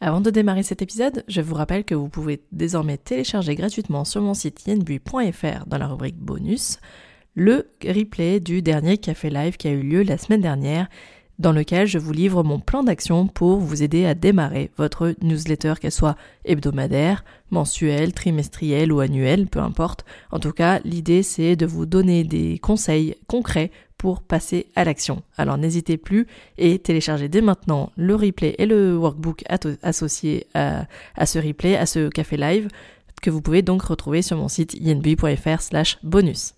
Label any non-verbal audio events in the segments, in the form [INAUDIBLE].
Avant de démarrer cet épisode, je vous rappelle que vous pouvez désormais télécharger gratuitement sur mon site yenbui.fr dans la rubrique bonus le replay du dernier café live qui a eu lieu la semaine dernière dans lequel je vous livre mon plan d'action pour vous aider à démarrer votre newsletter, qu'elle soit hebdomadaire, mensuelle, trimestrielle ou annuelle, peu importe. En tout cas, l'idée c'est de vous donner des conseils concrets pour passer à l'action. Alors n'hésitez plus et téléchargez dès maintenant le replay et le workbook associé à, ce replay, à ce café live, que vous pouvez donc retrouver sur mon site inb.fr slash bonus.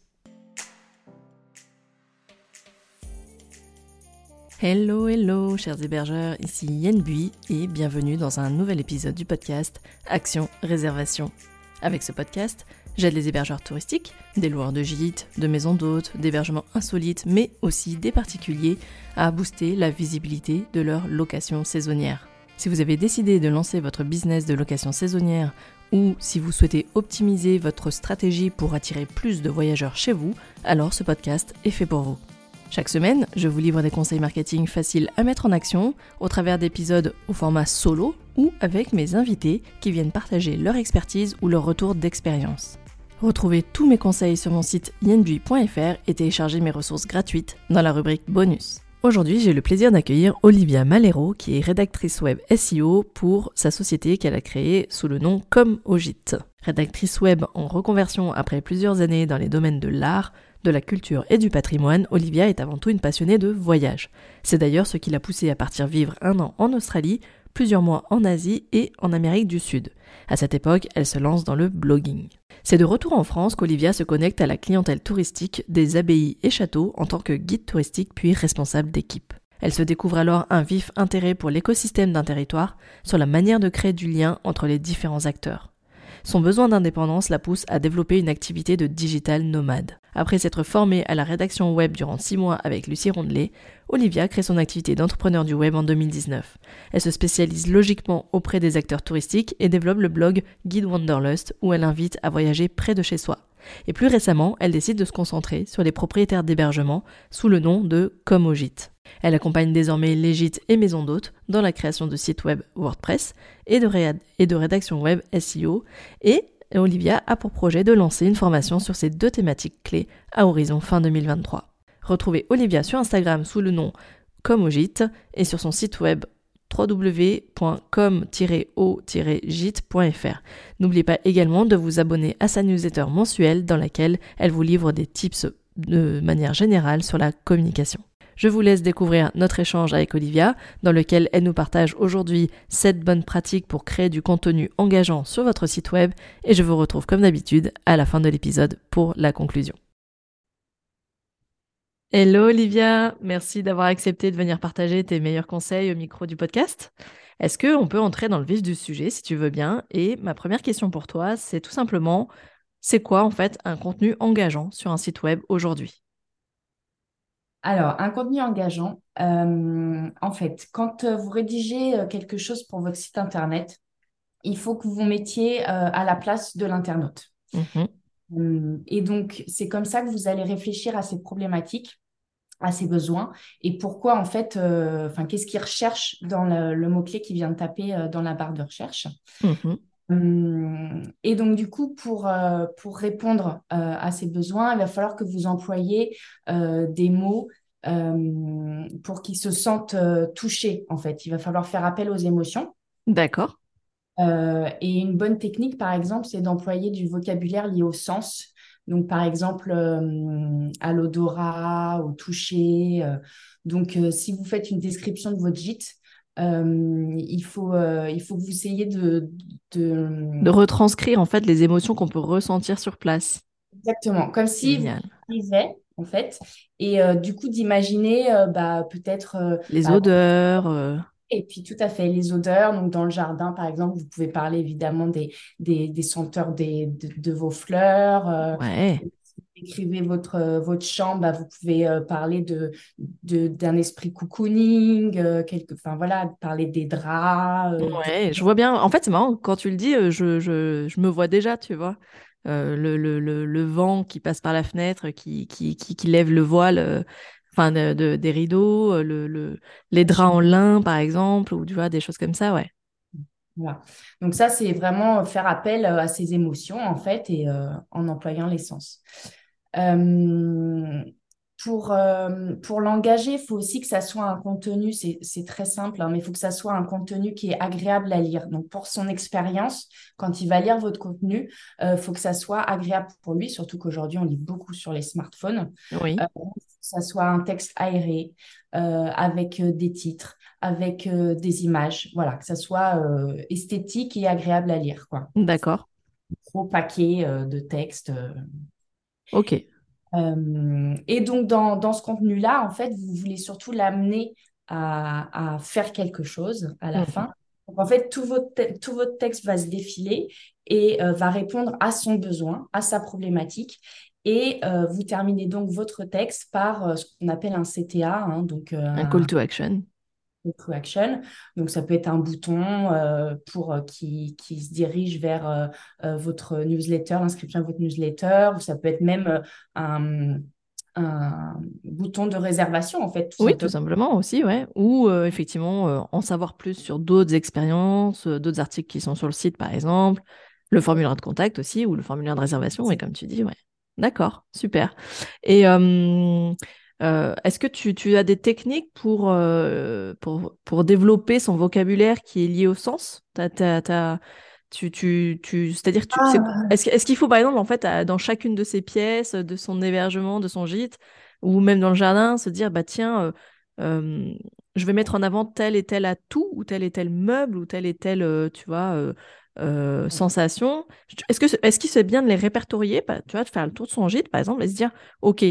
Hello, hello, chers hébergeurs, ici Yen Bui et bienvenue dans un nouvel épisode du podcast Action Réservation. Avec ce podcast, j'aide les hébergeurs touristiques, des loueurs de gîtes, de maisons d'hôtes, d'hébergements insolites, mais aussi des particuliers à booster la visibilité de leur location saisonnière. Si vous avez décidé de lancer votre business de location saisonnière ou si vous souhaitez optimiser votre stratégie pour attirer plus de voyageurs chez vous, alors ce podcast est fait pour vous. Chaque semaine, je vous livre des conseils marketing faciles à mettre en action au travers d'épisodes au format solo ou avec mes invités qui viennent partager leur expertise ou leur retour d'expérience. Retrouvez tous mes conseils sur mon site yenbui.fr et téléchargez mes ressources gratuites dans la rubrique bonus. Aujourd'hui, j'ai le plaisir d'accueillir Olivia Malero, qui est rédactrice web SEO pour sa société qu'elle a créée sous le nom au Rédactrice web en reconversion après plusieurs années dans les domaines de l'art, de la culture et du patrimoine, Olivia est avant tout une passionnée de voyage. C'est d'ailleurs ce qui l'a poussée à partir vivre un an en Australie, plusieurs mois en Asie et en Amérique du Sud. À cette époque, elle se lance dans le blogging. C'est de retour en France qu'Olivia se connecte à la clientèle touristique des abbayes et châteaux en tant que guide touristique puis responsable d'équipe. Elle se découvre alors un vif intérêt pour l'écosystème d'un territoire, sur la manière de créer du lien entre les différents acteurs. Son besoin d'indépendance la pousse à développer une activité de digital nomade. Après s'être formée à la rédaction web durant six mois avec Lucie Rondelet, Olivia crée son activité d'entrepreneur du web en 2019. Elle se spécialise logiquement auprès des acteurs touristiques et développe le blog Guide Wanderlust où elle invite à voyager près de chez soi. Et plus récemment, elle décide de se concentrer sur les propriétaires d'hébergement sous le nom de Comme Elle accompagne désormais les gîtes et maisons d'hôtes dans la création de sites web WordPress et de, et de rédaction web SEO et Olivia a pour projet de lancer une formation sur ces deux thématiques clés à horizon fin 2023. Retrouvez Olivia sur Instagram sous le nom Comme et sur son site web www.com-o-gite.fr. N'oubliez pas également de vous abonner à sa newsletter mensuelle dans laquelle elle vous livre des tips de manière générale sur la communication. Je vous laisse découvrir notre échange avec Olivia, dans lequel elle nous partage aujourd'hui 7 bonnes pratiques pour créer du contenu engageant sur votre site web, et je vous retrouve comme d'habitude à la fin de l'épisode pour la conclusion. Hello Olivia, merci d'avoir accepté de venir partager tes meilleurs conseils au micro du podcast. Est-ce qu'on peut entrer dans le vif du sujet si tu veux bien? Et ma première question pour toi, c'est tout simplement, c'est quoi en fait un contenu engageant sur un site web aujourd'hui? Alors, un contenu engageant, euh, en fait, quand euh, vous rédigez euh, quelque chose pour votre site Internet, il faut que vous vous mettiez à la place de l'internaute. Mmh et donc, c'est comme ça que vous allez réfléchir à ces problématiques, à ses besoins, et pourquoi, en fait, enfin, qu'est-ce qu'il recherche dans le, mot-clé qui vient de taper dans la barre de recherche. Mmh hum, et donc, du coup, pour, pour répondre à ces besoins, il va falloir que vous employiez des mots euh, pour qu'ils se sentent euh, touchés, en fait. Il va falloir faire appel aux émotions. D'accord. Euh, et une bonne technique, par exemple, c'est d'employer du vocabulaire lié au sens. Donc, par exemple, à l'odorat, au toucher. donc, si vous faites une description de votre gîte, il, faut, il faut que vous essayiez de, de... de retranscrire en fait les émotions qu'on peut ressentir sur place. Exactement, comme si vous lisez en fait. Et euh, du coup, d'imaginer euh, bah, peut-être... Euh, les bah, odeurs. Et puis tout à fait, les odeurs. Donc dans le jardin, par exemple, vous pouvez parler évidemment des, des, senteurs des, de, vos fleurs. ouais. Écrivez votre, votre chambre, bah, vous pouvez parler de, d'un esprit cocooning, quelque, enfin voilà, parler des draps. ouais, je vois bien. En fait, c'est marrant, quand tu le dis, je, je, je me vois déjà, tu vois. Euh, le, le, le, vent qui passe par la fenêtre, qui, qui, qui, lève le voile, euh, enfin de, des rideaux, euh, le, les draps en lin par exemple, ou tu vois, des choses comme ça, ouais. Voilà. Donc ça, c'est vraiment faire appel à ses émotions, en fait, et en employant les sens. Pour, euh, pour l'engager, il faut aussi que ça soit un contenu, c'est très simple, hein, mais il faut que ça soit un contenu qui est agréable à lire. Donc, pour son expérience, quand il va lire votre contenu, il euh, faut que ça soit agréable pour lui, surtout qu'aujourd'hui, on lit beaucoup sur les smartphones. Oui. Euh, que ça soit un texte aéré, avec des titres, avec des images, voilà, que ça soit esthétique et agréable à lire. D'accord. Trop paquet de textes. Ok. Euh, et donc, dans, dans ce contenu-là, en fait, vous voulez surtout l'amener à, à, faire quelque chose à la mmh. fin. Donc, en fait, tout votre, tout votre texte va se défiler et euh, va répondre à son besoin, à sa problématique. Et euh, vous terminez donc votre texte par ce qu'on appelle un CTA, hein, donc un call to action to action. Donc, ça peut être un bouton euh, pour euh, qui, qui, se dirige vers euh, votre newsletter, l'inscription à votre newsletter, ou ça peut être même un, un, bouton de réservation, en fait. oui, tout simplement aussi, ouais. Ou effectivement, en savoir plus sur d'autres expériences, d'autres articles qui sont sur le site, par exemple, le formulaire de contact aussi, ou le formulaire de réservation, et comme tu dis, ouais. D'accord, super. Et euh, est-ce que tu, as des techniques pour, euh, pour, pour, développer son vocabulaire qui est lié au sens? Tu, tu, tu, C'est-à-dire, ah. est-ce, qu'il faut, par exemple, en fait, dans chacune de ces pièces, de son hébergement, de son gîte, ou même dans le jardin, se dire, bah tiens, euh, je vais mettre en avant tel et tel atout, ou tel et tel meuble, ou tel et tel, tu vois, sensation? Est-ce, que, est-ce qu'il serait bien de les répertorier, bah, tu vois, de faire le tour de son gîte, par exemple, et se dire, OK,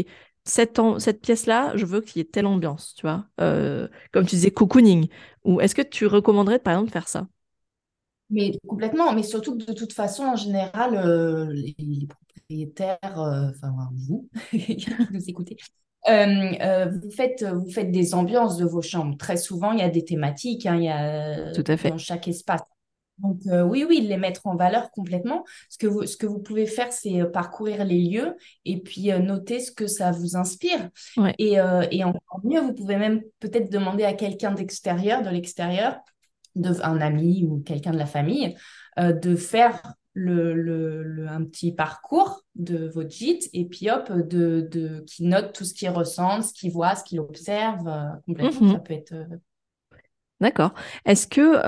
cette, cette pièce-là, je veux qu'il y ait telle ambiance, tu vois. Euh, comme tu disais, cocooning. Ou est-ce que tu recommanderais, par exemple, de faire ça? Mais complètement, mais surtout que de toute façon, en général, euh, les, propriétaires, euh, enfin vous, [LAUGHS] qui nous écoutez, vous, faites, vous faites des ambiances de vos chambres. Très souvent, il y a des thématiques, hein, il y a Tout à fait. dans chaque espace. Donc euh, oui, oui, les mettre en valeur complètement. Ce que vous, ce que vous pouvez faire, c'est euh, parcourir les lieux et puis euh, noter ce que ça vous inspire. Et, et, encore mieux, vous pouvez même peut-être demander à quelqu'un d'extérieur, de l'extérieur, de, un ami ou quelqu'un de la famille, de faire le, le, un petit parcours de votre gîte et puis hop, de, de, qui note tout ce qu'il ressent, ce qu'il voit, ce qu'il observe. complètement, mmh ça peut être D'accord. Est-ce que,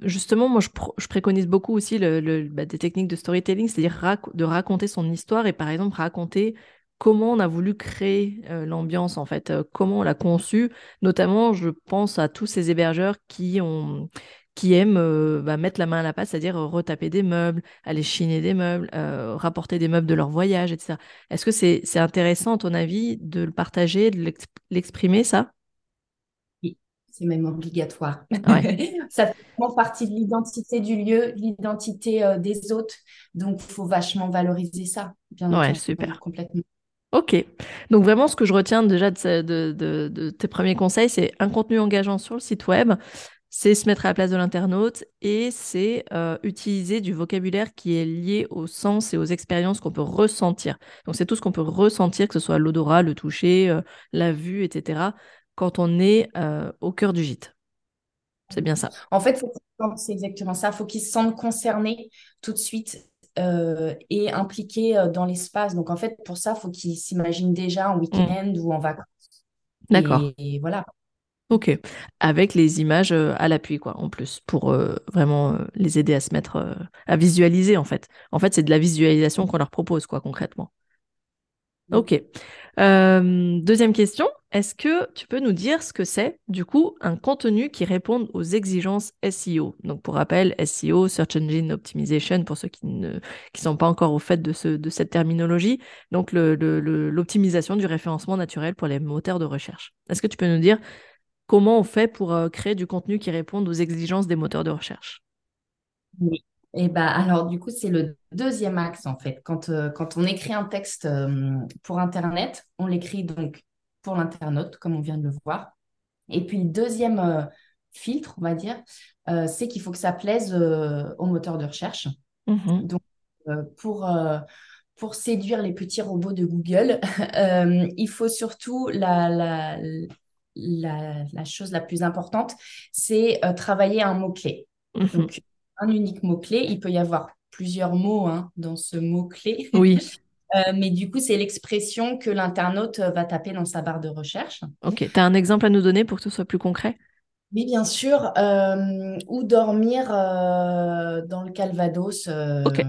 justement, moi, je, préconise beaucoup aussi le, bah, des techniques de storytelling, c'est-à-dire de raconter son histoire et, par exemple, raconter comment on a voulu créer l'ambiance, en fait, comment on l'a conçue. Notamment, je pense à tous ces hébergeurs qui ont qui aiment bah, mettre la main à la pâte, c'est-à-dire retaper des meubles, aller chiner des meubles, rapporter des meubles de leur voyage, etc. Est-ce que c'est intéressant, à ton avis, de le partager, de l'exprimer, ça? C'est même obligatoire. [LAUGHS] ça fait vraiment partie de l'identité du lieu, l'identité euh, des autres. Donc, il faut vachement valoriser ça. Bien ouais, super. Complètement. Ok. Donc, vraiment, ce que je retiens déjà de, de, tes premiers conseils, c'est un contenu engageant sur le site web, c'est se mettre à la place de l'internaute et c'est euh, utiliser du vocabulaire qui est lié au sens et aux expériences qu'on peut ressentir. Donc, c'est tout ce qu'on peut ressentir, que ce soit l'odorat, le toucher, euh, la vue, etc quand on est euh, au cœur du gîte. C'est bien ça. En fait, c'est exactement ça. Il faut qu'ils se sentent concernés tout de suite euh, et impliqués euh, dans l'espace. Donc, en fait, pour ça, il faut qu'ils s'imaginent déjà en week-end ou en vacances. D'accord. Et, voilà. Ok. Avec les images à l'appui, quoi, en plus, pour vraiment les aider à se mettre, à visualiser, en fait. En fait, c'est de la visualisation qu'on leur propose, quoi, concrètement. Ok. Euh, deuxième question, est-ce que tu peux nous dire ce que c'est du coup un contenu qui réponde aux exigences SEO Donc pour rappel, SEO, Search Engine Optimization, pour ceux qui ne qui sont pas encore au fait de, ce, de cette terminologie, donc l'optimisation du référencement naturel pour les moteurs de recherche. Est-ce que tu peux nous dire comment on fait pour euh, créer du contenu qui réponde aux exigences des moteurs de recherche? Oui. Et bah, alors, du coup, c'est le deuxième axe, en fait. Quand, euh, quand on écrit un texte euh, pour Internet, on l'écrit donc pour l'internaute, comme on vient de le voir. Et puis, le deuxième euh, filtre, on va dire, c'est qu'il faut que ça plaise au moteur de recherche. Mmh donc, pour, pour séduire les petits robots de Google, [LAUGHS] il faut surtout la, la, la, la, chose la plus importante, c'est travailler un mot-clé. Mhm. Donc, un unique mot-clé. Il peut y avoir plusieurs mots hein, dans ce mot-clé. Oui. [LAUGHS] Euh, mais du coup, c'est l'expression que l'internaute va taper dans sa barre de recherche. Ok. Tu as un exemple à nous donner pour que ce soit plus concret? Oui, bien sûr. Euh, ou dormir euh, dans le Calvados. Ok.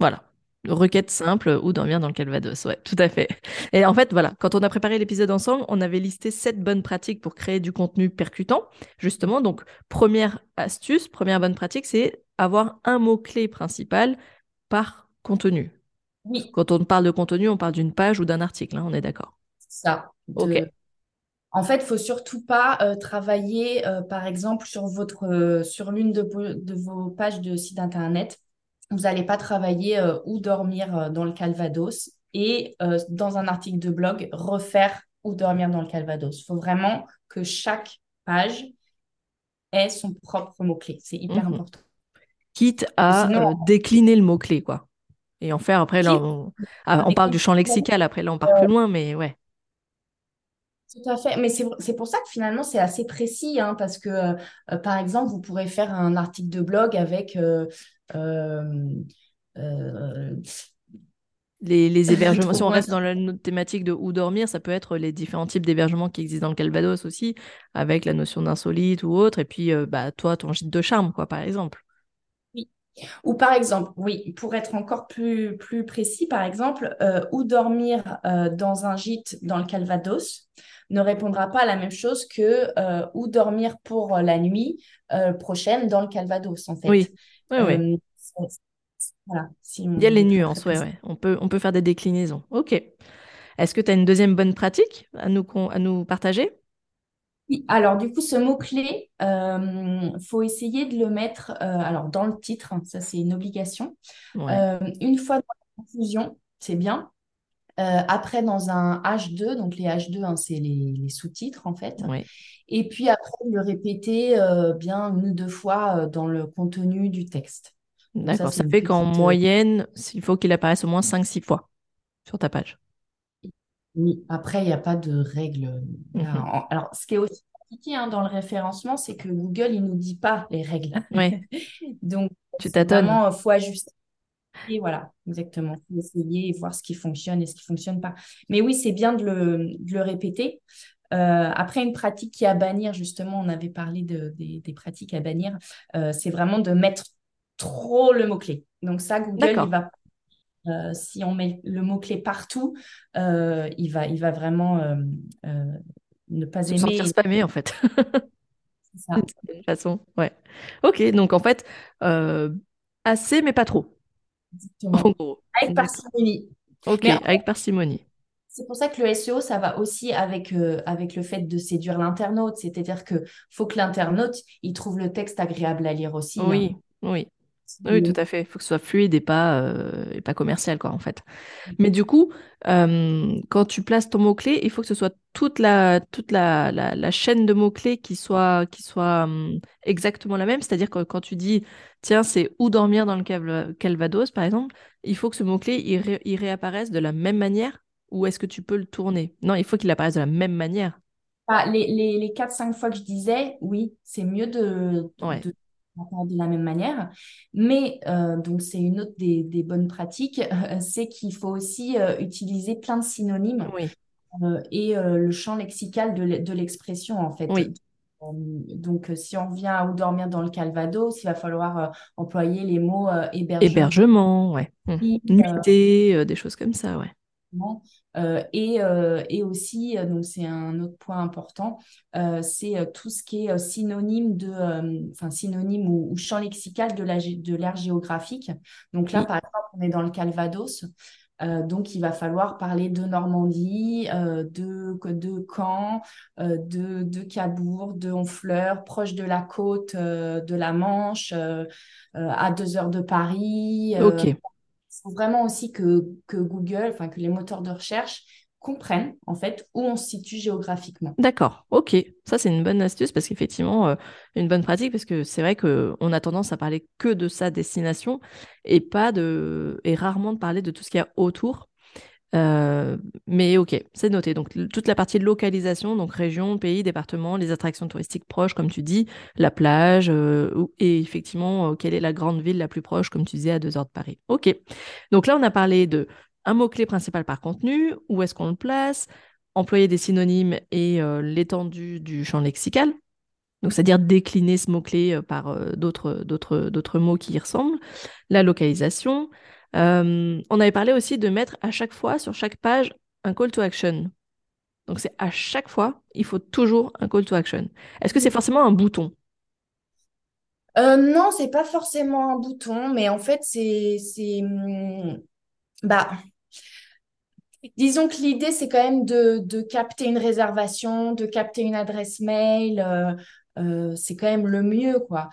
Voilà requête simple ou dormir dans le Calvados. Ouais, tout à fait. Et en fait, voilà, quand on a préparé l'épisode ensemble, on avait listé sept bonnes pratiques pour créer du contenu percutant, justement. Donc, première astuce, première bonne pratique, c'est avoir un mot-clé principal par contenu. Oui. Quand on parle de contenu, on parle d'une page ou d'un article, hein, on est d'accord. Ça. Ok. En fait, il faut surtout pas euh, travailler, euh, par exemple, sur votre, euh, sur l'une de, de, vos pages de site internet vous n'allez pas travailler euh, ou dormir euh, dans le Calvados et euh, dans un article de blog refaire ou dormir dans le Calvados. Il faut vraiment que chaque page ait son propre mot-clé. C'est hyper mhm. important. Quitte à décliner le mot-clé, quoi. Et en faire après, là, on, ah, on parle du champ lexical, après, là, on part plus loin, mais ouais. Tout à fait, mais c'est pour ça que finalement c'est assez précis, hein, parce que par exemple, vous pourrez faire un article de blog avec euh, euh, les, hébergements, [LAUGHS] si on reste dans la thématique de où dormir, ça peut être les différents types d'hébergements qui existent dans le Calvados aussi, avec la notion d'insolite ou autre, et puis euh, bah, toi, ton gîte de charme, quoi, par exemple. Oui. Ou par exemple, oui, pour être encore plus, plus précis, par exemple, où dormir dans un gîte dans le Calvados ne répondra pas à la même chose que où dormir pour la nuit prochaine dans le Calvados, en fait. Oui, oui, oui. Il y a les nuances, ouais, ouais. On peut, on peut faire des déclinaisons. OK. Est-ce que tu as une deuxième bonne pratique à nous, à nous partager? Oui, alors du coup, ce mot-clé, il euh, faut essayer de le mettre euh, alors, dans le titre, ça c'est une obligation. Euh, une fois dans la conclusion, c'est bien. Après, dans un H2, donc les H2, hein, c'est les, sous-titres en fait. Et puis après, le répéter bien une ou deux fois dans le contenu du texte. D'accord, ça, fait qu'en moyenne, il faut qu'il apparaisse au moins 5-6 fois sur ta page. Oui, après, il n'y a pas de règle. Mhm. Alors, ce qui est aussi compliqué hein, dans le référencement, c'est que Google, il ne nous dit pas les règles. Oui. [LAUGHS] Donc, tu t'attends. Il faut ajuster. Et voilà, exactement. Essayer et voir ce qui fonctionne et ce qui ne fonctionne pas. Mais oui, c'est bien de le, répéter. Euh, après, une pratique qui est à bannir, justement, on avait parlé de, des, pratiques à bannir, euh, c'est vraiment de mettre trop le mot-clé. Donc ça, Google, il va euh, si on met le mot-clé partout, il, va, il va vraiment ne pas Se aimer. sentir spammé, en fait. [LAUGHS] C'est ça. De toute façon, ouais. Ok, donc en fait, assez, mais pas trop. Exactement. Avec parcimonie. Ok, avec parcimonie. C'est pour ça que le SEO, ça va aussi avec, avec le fait de séduire l'internaute. C'est-à-dire qu'il faut que l'internaute, il trouve le texte agréable à lire aussi. Oui, hein. oui. Oui, tout à fait. Il faut que ce soit fluide et pas, euh, et pas commercial, quoi, en fait. Mais du coup, euh, quand tu places ton mot-clé, il faut que ce soit toute la, toute la, la, chaîne de mots-clés qui soit, qui soit hum, exactement la même. C'est-à-dire que quand tu dis, tiens, c'est où dormir dans le Calvados, par exemple, il faut que ce mot-clé, il, réapparaisse de la même manière ou est-ce que tu peux le tourner? Non, il faut qu'il apparaisse de la même manière. Ah, les, les, les 4-5 fois que je disais, oui, c'est mieux de, de de la même manière. Mais euh, donc c'est une autre des, bonnes pratiques, [LAUGHS] c'est qu'il faut aussi euh, utiliser plein de synonymes euh, et le champ lexical de l'expression en fait. Donc, si on vient à ou dormir dans le Calvados, il va falloir employer les mots hébergement. Hébergement, ouais. Nuitée, des choses comme ça, ouais. Euh, et, euh, et, aussi, euh, donc c'est un autre point important, c'est tout ce qui est synonyme de, enfin synonyme ou, champ lexical de l'aire de géographique. Donc là, par exemple, on est dans le Calvados. donc, il va falloir parler de Normandie, de, de Caen, de, de Cabourg, de Honfleur, proche de la côte de la Manche, à deux heures de Paris. ok faut vraiment aussi que, Google, enfin que les moteurs de recherche comprennent en fait où on se situe géographiquement. D'accord, ok. Ça c'est une bonne astuce parce qu'effectivement, euh, une bonne pratique parce que c'est vrai qu'on a tendance à parler que de sa destination et pas de et rarement de parler de tout ce qu'il y a autour. Euh, mais ok, c'est noté. Donc toute la partie localisation, donc région, pays, département, les attractions touristiques proches, comme tu dis, la plage, euh, et effectivement, euh, quelle est la grande ville la plus proche, comme tu disais, à deux heures de Paris. Ok. Donc là, on a parlé de un mot-clé principal par contenu, où est-ce qu'on le place, employer des synonymes et l'étendue du champ lexical. Donc, c'est-à-dire décliner ce mot-clé par d'autres, d'autres, d'autres mots qui y ressemblent. La localisation, euh, on avait parlé aussi de mettre à chaque fois sur chaque page un call to action. Donc c'est à chaque fois, il faut toujours un call to action. Est-ce que c'est forcément un bouton? Euh, Non, c'est pas forcément un bouton, mais en fait c'est hmm, bah disons que l'idée c'est quand même de, capter une réservation, de capter une adresse mail. Euh, c'est quand même le mieux quoi.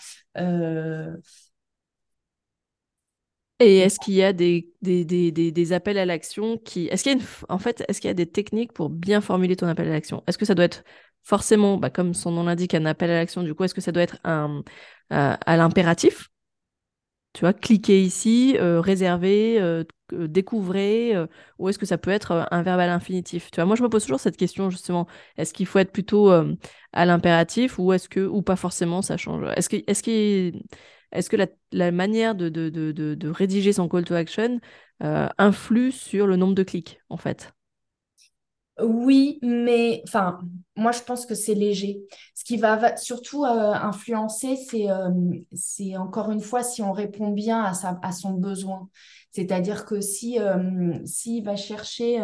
Et est-ce qu'il y a des, des, des, des appels à l'action qui... Est-ce qu'il y a une... En fait, est-ce qu'il y a des techniques pour bien formuler ton appel à l'action? Est-ce que ça doit être forcément, bah, comme son nom l'indique, un appel à l'action Du coup, est-ce que ça doit être un, euh, à l'impératif? Tu vois, cliquez ici, euh, réserver, euh, découvrez, ou est-ce que ça peut être un verbe à l'infinitif Tu vois, moi, je me pose toujours cette question, justement. Est-ce qu'il faut être plutôt à l'impératif ou est-ce que, ou pas forcément, ça change? Est-ce que, est-ce qu'il est-ce que la, manière de, rédiger son call to action euh, influe sur le nombre de clics, en fait? Oui, mais enfin, moi je pense que c'est léger. Ce qui va surtout euh, influencer, euh, c'est encore une fois si on répond bien à, son besoin. C'est-à-dire que si s'il va chercher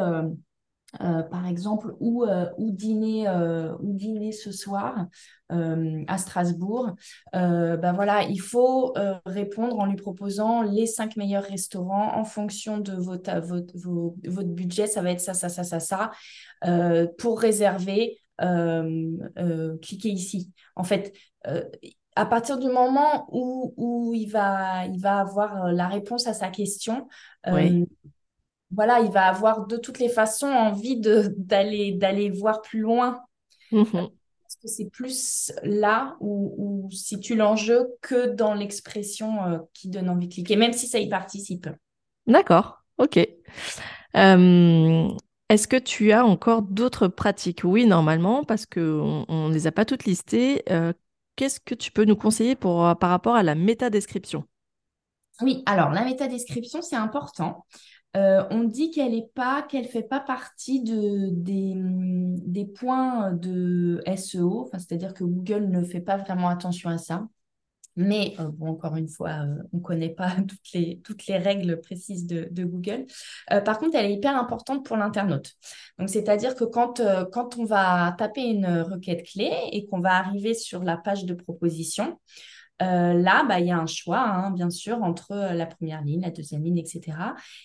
euh, par exemple, ou euh, dîner, euh, dîner ce soir à Strasbourg, ben voilà, il faut répondre en lui proposant les cinq meilleurs restaurants en fonction de votre, votre, budget. Ça va être ça, ça, ça, ça, ça. pour réserver, cliquez ici. En fait, à partir du moment où, où il, va, il va avoir la réponse à sa question, voilà, il va avoir de toutes les façons envie d'aller d'aller voir plus loin. Parce mhm. que c'est plus là où, où situe l'enjeu que dans l'expression euh, qui donne envie de cliquer, même si ça y participe. D'accord, ok. Euh, est-ce que tu as encore d'autres pratiques? Oui, normalement, parce qu'on ne les a pas toutes listées. Euh, qu'est-ce que tu peux nous conseiller pour, par rapport à la métadescription? Oui, alors la métadescription, c'est important. Euh, on dit qu'elle est pas, qu'elle fait pas partie de, des, points de SEO, c'est-à-dire que Google ne fait pas vraiment attention à ça. Mais euh, encore une fois, euh, on ne connaît pas [LAUGHS] toutes les, toutes les règles précises de, Google. par contre, elle est hyper importante pour l'internaute. Donc, c'est-à-dire que quand, quand on va taper une requête clé et qu'on va arriver sur la page de proposition, euh, là, bah, il y a un choix, hein, bien sûr, entre euh, la première ligne, la deuxième ligne, etc.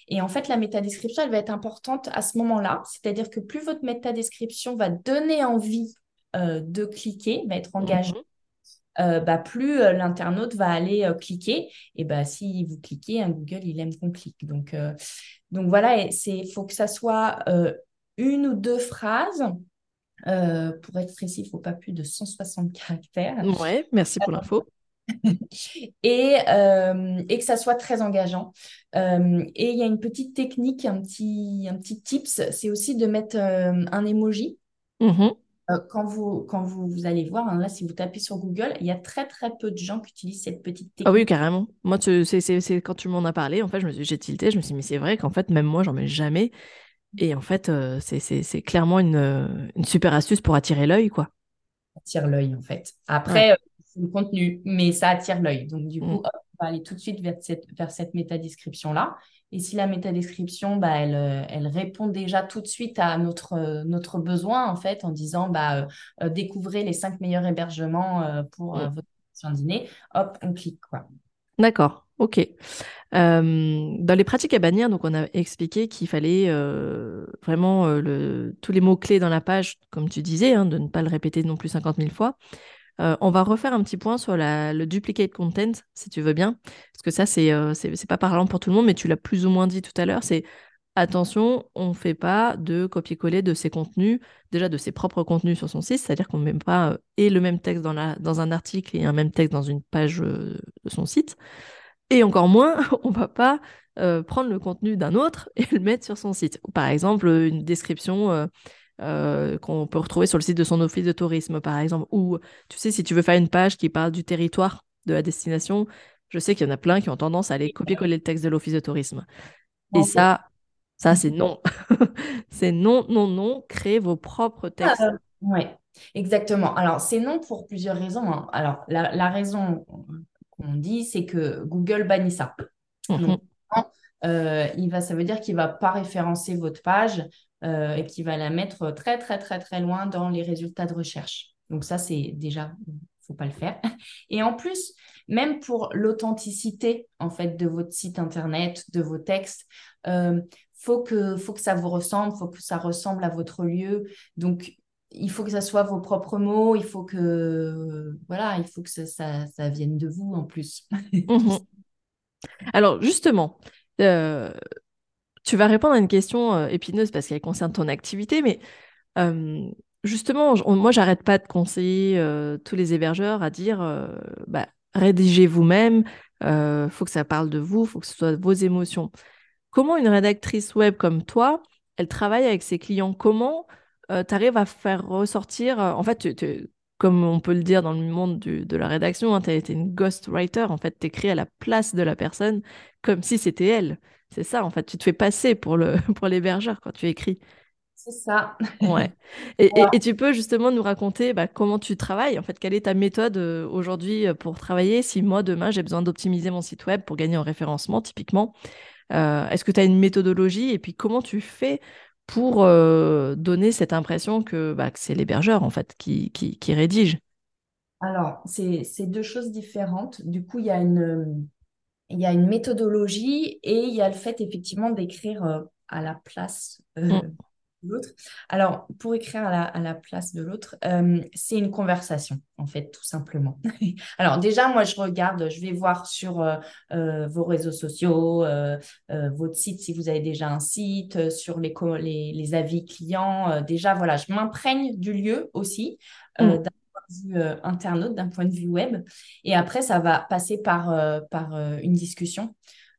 Et en fait, la métadescription, elle va être importante à ce moment-là. C'est-à-dire que plus votre métadescription va donner envie euh, de cliquer, va être mhm. bah, plus l'internaute va aller cliquer. Et bah, si vous cliquez, hein, Google, il aime qu'on clique. Donc, donc voilà, il faut que ça soit une ou deux phrases. pour être précis, il ne faut pas plus de 160 caractères. Ouais, merci pour l'info. [LAUGHS] et, euh, et, que ça soit très engageant. Euh, et il y a une petite technique, un petit, un petit tips, c'est aussi de mettre euh, un emoji. Mm-hmm. quand vous, quand vous, vous allez voir, hein, là, si vous tapez sur Google, il y a très très peu de gens qui utilisent cette petite technique. Ah oui, carrément. Moi, c'est quand tu m'en as parlé, en fait, j'ai tilté, je me suis dit, mais c'est vrai qu'en fait, même moi, j'en mets jamais. Et en fait, c'est clairement une, une, super astuce pour attirer l'œil, quoi. Attire l'œil, en fait. Après, le contenu, mais ça attire l'œil. Donc, du coup, mm. on va aller tout de suite vers cette, vers cette métadescription-là. Et si la métadescription, bah, elle, euh, elle répond déjà tout de suite à notre, euh, notre besoin, en fait, en disant bah, euh, découvrez les cinq meilleurs hébergements pour mm. votre votre dîner, hop, on clique. quoi. D'accord, ok. dans les pratiques à bannir, donc on a expliqué qu'il fallait vraiment le, tous les mots-clés dans la page, comme tu disais, hein, de ne pas le répéter non plus 50 000 fois. Euh, on va refaire un petit point sur le duplicate content, si tu veux bien, parce que ça, euh, c'est pas parlant pour tout le monde, mais tu l'as plus ou moins dit tout à l'heure, c'est attention, on ne fait pas de copier-coller de ses contenus, déjà de ses propres contenus sur son site, c'est-à-dire qu'on ne met pas euh, et le même texte dans, un article et un même texte dans une page de son site. Et encore moins, [LAUGHS] on va pas euh, prendre le contenu d'un autre et le mettre sur son site. Par exemple, une description euh, euh, qu'on peut retrouver sur le site de son office de tourisme, par exemple. Ou, tu sais, si tu veux faire une page qui parle du territoire de la destination, je sais qu'il y en a plein qui ont tendance à aller copier-coller le texte de l'office de tourisme. Et ça, ça, c'est non. [LAUGHS] c'est non, non, non. Créez vos propres textes. Ah, oui, exactement. Alors, c'est non pour plusieurs raisons. Hein. Alors, la, raison qu'on dit, c'est que Google bannit ça. Mhm. Euh, il va, ça veut dire qu'il ne va pas référencer votre page euh, et qu'il va la mettre très, très, très, très loin dans les résultats de recherche. Donc ça, c'est déjà, il faut pas le faire. Et en plus, même pour l'authenticité en fait de votre site internet, de vos textes, euh, faut que faut que ça vous ressemble, faut que ça ressemble à votre lieu. Donc il faut que ça soit vos propres mots, il faut que voilà, il faut que ça, ça, vienne de vous en plus. Mhm. Alors justement, euh, tu vas répondre à une question euh, épineuse parce qu'elle concerne ton activité, mais euh, justement, moi, j'arrête pas de conseiller tous les hébergeurs à dire bah, rédigez vous-même, il faut que ça parle de vous, faut que ce soit vos émotions. Comment une rédactrice web comme toi, elle travaille avec ses clients? Comment tu arrives à faire ressortir, en fait, comme on peut le dire dans le monde de la rédaction, hein, tu as été une ghostwriter, en fait, tu écris à la place de la personne comme si c'était elle. C'est ça, en fait, tu te fais passer pour le [LAUGHS] pour l'hébergeur quand tu écris. C'est ça. Ouais. [LAUGHS] Et, et, tu peux justement nous raconter bah, comment tu travailles, en fait, quelle est ta méthode euh, aujourd'hui euh, pour travailler si moi, demain, j'ai besoin d'optimiser mon site web pour gagner en référencement, typiquement. Euh, est-ce que tu as une méthodologie et puis comment tu fais pour euh, donner cette impression que, bah, que c'est l'hébergeur en fait qui, qui, qui rédige? Alors, c'est deux choses différentes. Du coup, il y a une, il y a une méthodologie et il y a le fait effectivement d'écrire euh, à la place euh, mm l'autre. Alors, pour écrire à la, place de l'autre, euh, c'est une conversation, en fait, tout simplement. [LAUGHS] Alors, déjà, moi, je regarde, je vais voir sur vos réseaux sociaux, votre site, si vous avez déjà un site, sur les, les, avis clients. déjà, voilà, je m'imprègne du lieu aussi, mm. d'un vue internaute, d'un point de vue web. Et après, ça va passer par, par une discussion.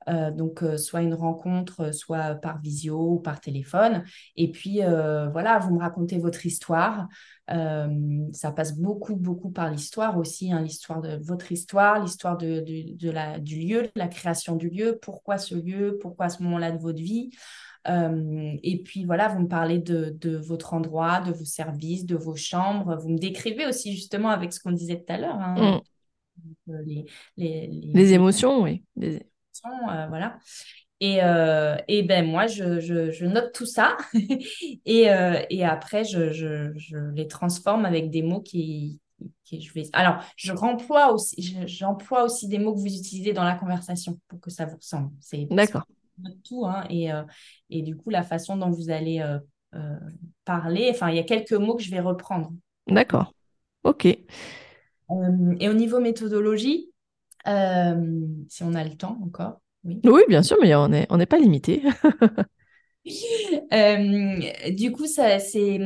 Euh, donc, euh, soit une rencontre, euh, soit par visio ou par téléphone. Et puis, voilà, vous me racontez votre histoire. ça passe beaucoup, beaucoup par l'histoire aussi, hein, l'histoire de votre histoire, l'histoire du lieu, la création du lieu, pourquoi ce lieu, pourquoi ce moment-là de votre vie. Et puis voilà, vous me parlez de, de, votre endroit, de vos services, de vos chambres. Vous me décrivez aussi justement avec ce qu'on disait tout à l'heure. Hein, mmh. les, les, les, émotions, oui. Euh, voilà. Et, euh, et, ben moi, je, je, note tout ça [LAUGHS] et, euh, et, après, je, je, les transforme avec des mots qui, qui je vais. Alors, je remploie aussi, j'emploie aussi des mots que vous utilisez dans la conversation pour que ça vous ressemble. C'est d'accord. Tout hein, et, et du coup, la façon dont vous allez parler, enfin, il y a quelques mots que je vais reprendre. D'accord. Ok. et au niveau méthodologie, euh, si on a le temps encore. Oui, oui bien sûr, mais on n'est on pas limité. [LAUGHS] Euh, du coup, ça, c'est,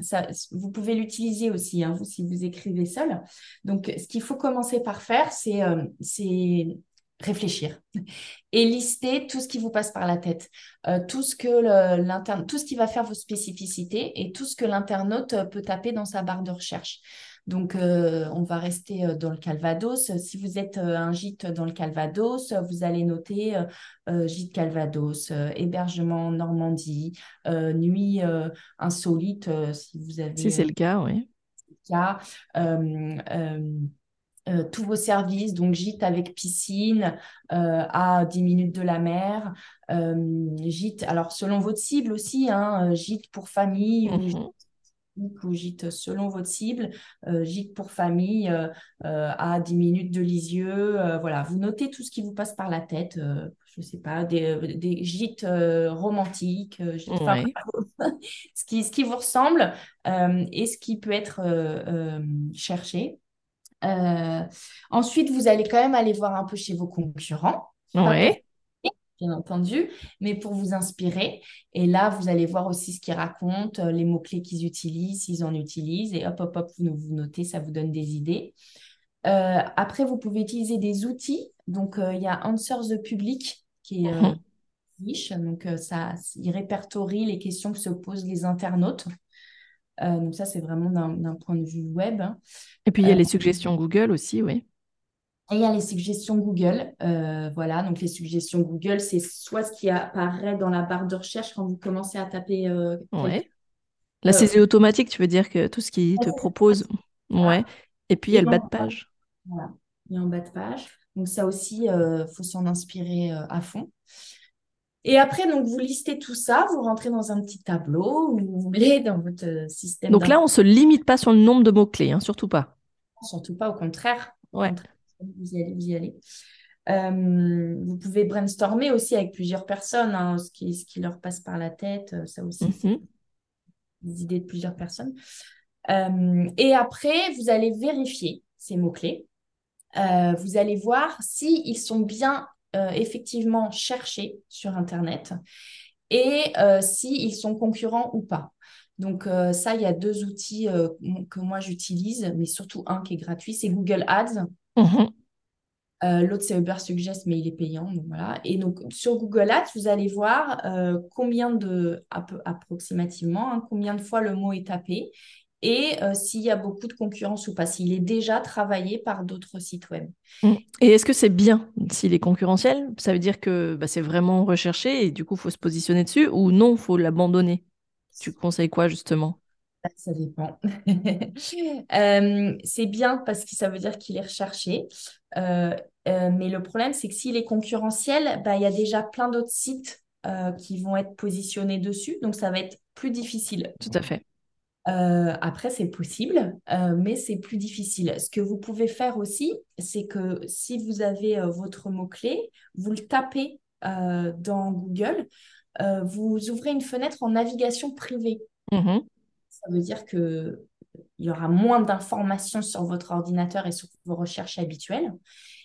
ça, vous pouvez l'utiliser aussi, hein, vous, si vous écrivez seul. Donc, ce qu'il faut commencer par faire, c'est, euh, c'est réfléchir et lister tout ce qui vous passe par la tête, tout ce que tout ce qui va faire vos spécificités et tout ce que l'internaute peut taper dans sa barre de recherche. Donc, euh, on va rester euh, dans le Calvados. Si vous êtes euh, un gîte dans le Calvados, vous allez noter gîte Calvados, hébergement Normandie, nuit insolite, si vous avez. Si c'est le cas, oui. Cas. Tous vos services, donc gîte avec piscine à 10 minutes de la mer, gîte, alors selon votre cible aussi, hein, gîte pour famille, ou gîte selon votre cible, euh, gîte pour famille euh, euh, à 10 minutes de Lisieux. voilà, vous notez tout ce qui vous passe par la tête. je ne sais pas, des, gîtes romantiques, [LAUGHS] ce, qui, ce qui vous ressemble et ce qui peut être cherché. Ensuite, vous allez quand même aller voir un peu chez vos concurrents. Bien entendu, mais pour vous inspirer. Et là, vous allez voir aussi ce qu'ils racontent, euh, les mots-clés qu'ils utilisent, s'ils en utilisent, et hop, hop, hop, vous, vous notez, ça vous donne des idées. après, vous pouvez utiliser des outils. Donc, il y a Answers the Public qui est Mhm. riche. Donc, ça, il répertorie les questions que se posent les internautes. Donc, ça, c'est vraiment d'un point de vue web. Et puis il y a les suggestions Google aussi, oui. Et il y a les suggestions Google. Euh, voilà, donc les suggestions Google, c'est soit ce qui apparaît dans la barre de recherche quand vous commencez à taper. Euh, ouais. La saisie automatique, tu veux dire que tout ce qui te propose. Ouais. Et puis il y a le bas de page. Voilà, et en bas de page. Donc ça aussi, il euh, faut s'en inspirer à fond. Et après, donc, vous listez tout ça, vous rentrez dans un petit tableau où vous voulez dans votre système. Donc là, on ne se limite pas sur le nombre de mots-clés, hein, surtout pas. Surtout pas, au contraire. Ouais vous y allez, vous y allez. Euh, vous pouvez brainstormer aussi avec plusieurs personnes, hein, ce, qui, ce qui leur passe par la tête, euh, ça aussi, mhm. des idées de plusieurs personnes. Euh, et après, vous allez vérifier ces mots-clés. vous allez voir s'ils ils sont bien effectivement cherchés sur Internet et s'ils sont concurrents ou pas. Donc ça, il y a deux outils que moi j'utilise, mais surtout un qui est gratuit, c'est Google Ads. Mhm. Euh, l'autre, c'est Uber Suggest, mais il est payant. Donc voilà. Et donc, sur Google Ads, vous allez voir euh, combien de, approximativement, hein, combien de fois le mot est tapé et euh, s'il y a beaucoup de concurrence ou pas, s'il est déjà travaillé par d'autres sites web. Mm. Et est-ce que c'est bien s'il est concurrentiel? Ça veut dire que bah, c'est vraiment recherché et du coup, il faut se positionner dessus ou non, il faut l'abandonner? Tu conseilles quoi justement? Ça dépend. [LAUGHS] Euh, c'est bien parce que ça veut dire qu'il est recherché. Euh, euh, mais le problème, c'est que s'il est concurrentiel, bah, il y a déjà plein d'autres sites qui vont être positionnés dessus. Donc, ça va être plus difficile. Tout à fait. Après, c'est possible, mais c'est plus difficile. Ce que vous pouvez faire aussi, c'est que si vous avez votre mot-clé, vous le tapez dans Google, vous ouvrez une fenêtre en navigation privée. Mmh ça veut dire qu'il y aura moins d'informations sur votre ordinateur et sur vos recherches habituelles.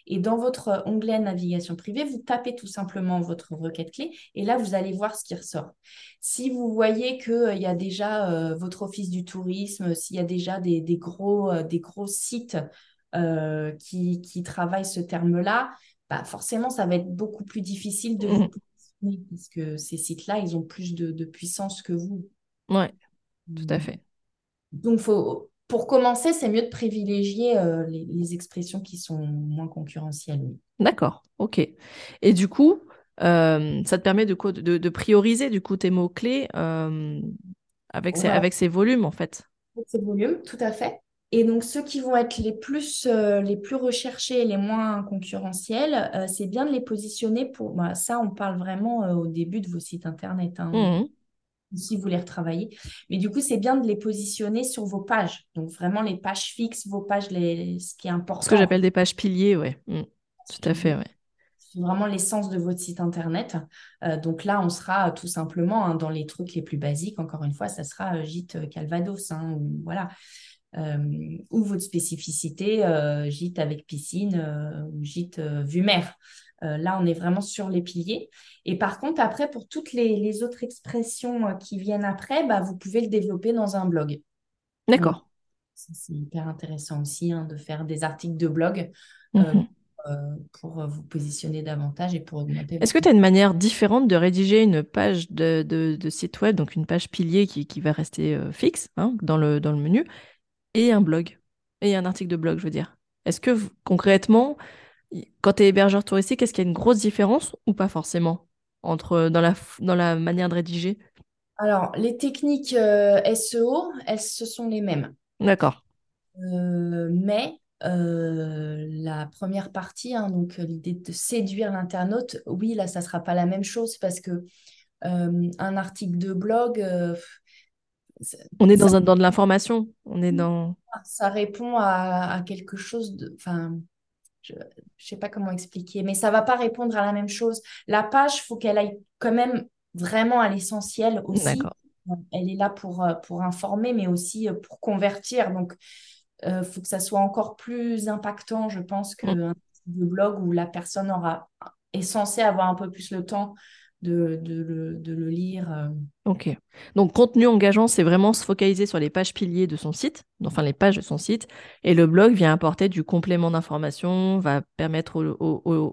Et dans votre onglet navigation privée, vous tapez tout simplement votre requête clé et là, vous allez voir ce qui ressort. Si vous voyez qu'il euh, y a déjà euh, votre office du tourisme, s'il y a déjà des, gros, euh, des gros sites qui, travaillent ce terme-là, bah forcément, ça va être beaucoup plus difficile de vous mmh. parce que ces sites-là, ils ont plus de, de puissance que vous. Ouais, tout à fait. Donc, faut, pour commencer, c'est mieux de privilégier euh, les, expressions qui sont moins concurrentielles. D'accord, ok. Et du coup, euh, ça te permet de, de, prioriser du coup tes mots-clés euh, avec, ces, avec ces volumes, en fait. Avec ces volumes, tout à fait. Et donc, ceux qui vont être les plus, les plus recherchés, les moins concurrentiels, c'est bien de les positionner pour... Bah, ça, on parle vraiment au début de vos sites Internet. Hein. Mmh si vous les retravaillez. Mais du coup, c'est bien de les positionner sur vos pages. Donc, vraiment, les pages fixes, vos pages, les... ce qui est important. Ce que j'appelle des pages piliers, oui. Mm. Tout à fait, oui. C'est vraiment l'essence de votre site Internet. Euh, donc là, on sera tout simplement hein, dans les trucs les plus basiques. Encore une fois, ça sera euh, gîte Calvados. Hein, ou, voilà. Euh, ou votre spécificité, gîte avec piscine, ou gîte vue mer. Euh, là, on est vraiment sur les piliers. Et par contre, après, pour toutes les, autres expressions euh, qui viennent après, bah, vous pouvez le développer dans un blog. D'accord. C'est hyper intéressant aussi hein, de faire des articles de blog euh, mhm. pour vous positionner davantage et pour augmenter. Est-ce que tu as une manière différente de rédiger une page de, site web, donc une page pilier qui, va rester fixe hein, dans, le, dans le menu, et un blog, et un article de blog, je veux dire? Est-ce que concrètement, quand tu es hébergeur touristique, est-ce qu'il y a une grosse différence ou pas forcément entre, dans, la, dans la manière de rédiger? Alors, les techniques euh, SEO, elles, ce sont les mêmes. D'accord. Euh, mais euh, la première partie, hein, donc l'idée de séduire l'internaute, oui, là, ça ne sera pas la même chose parce que un article de blog. on est dans, un, dans de l'information. On est dans. Ça répond à, à quelque chose de. Enfin, je ne sais pas comment expliquer, mais ça va pas répondre à la même chose. La page, faut qu'elle aille quand même vraiment à l'essentiel aussi. Elle est là pour, euh, pour informer, mais aussi euh, pour convertir. Donc, il euh, faut que ça soit encore plus impactant, je pense, qu'un mm. blog où la personne aura, est censée avoir un peu plus le temps de, le, lire. Euh. Ok. Donc, contenu engageant, c'est vraiment se focaliser sur les pages piliers de son site, enfin les pages de son site. Et le blog vient apporter du complément d'information, va permettre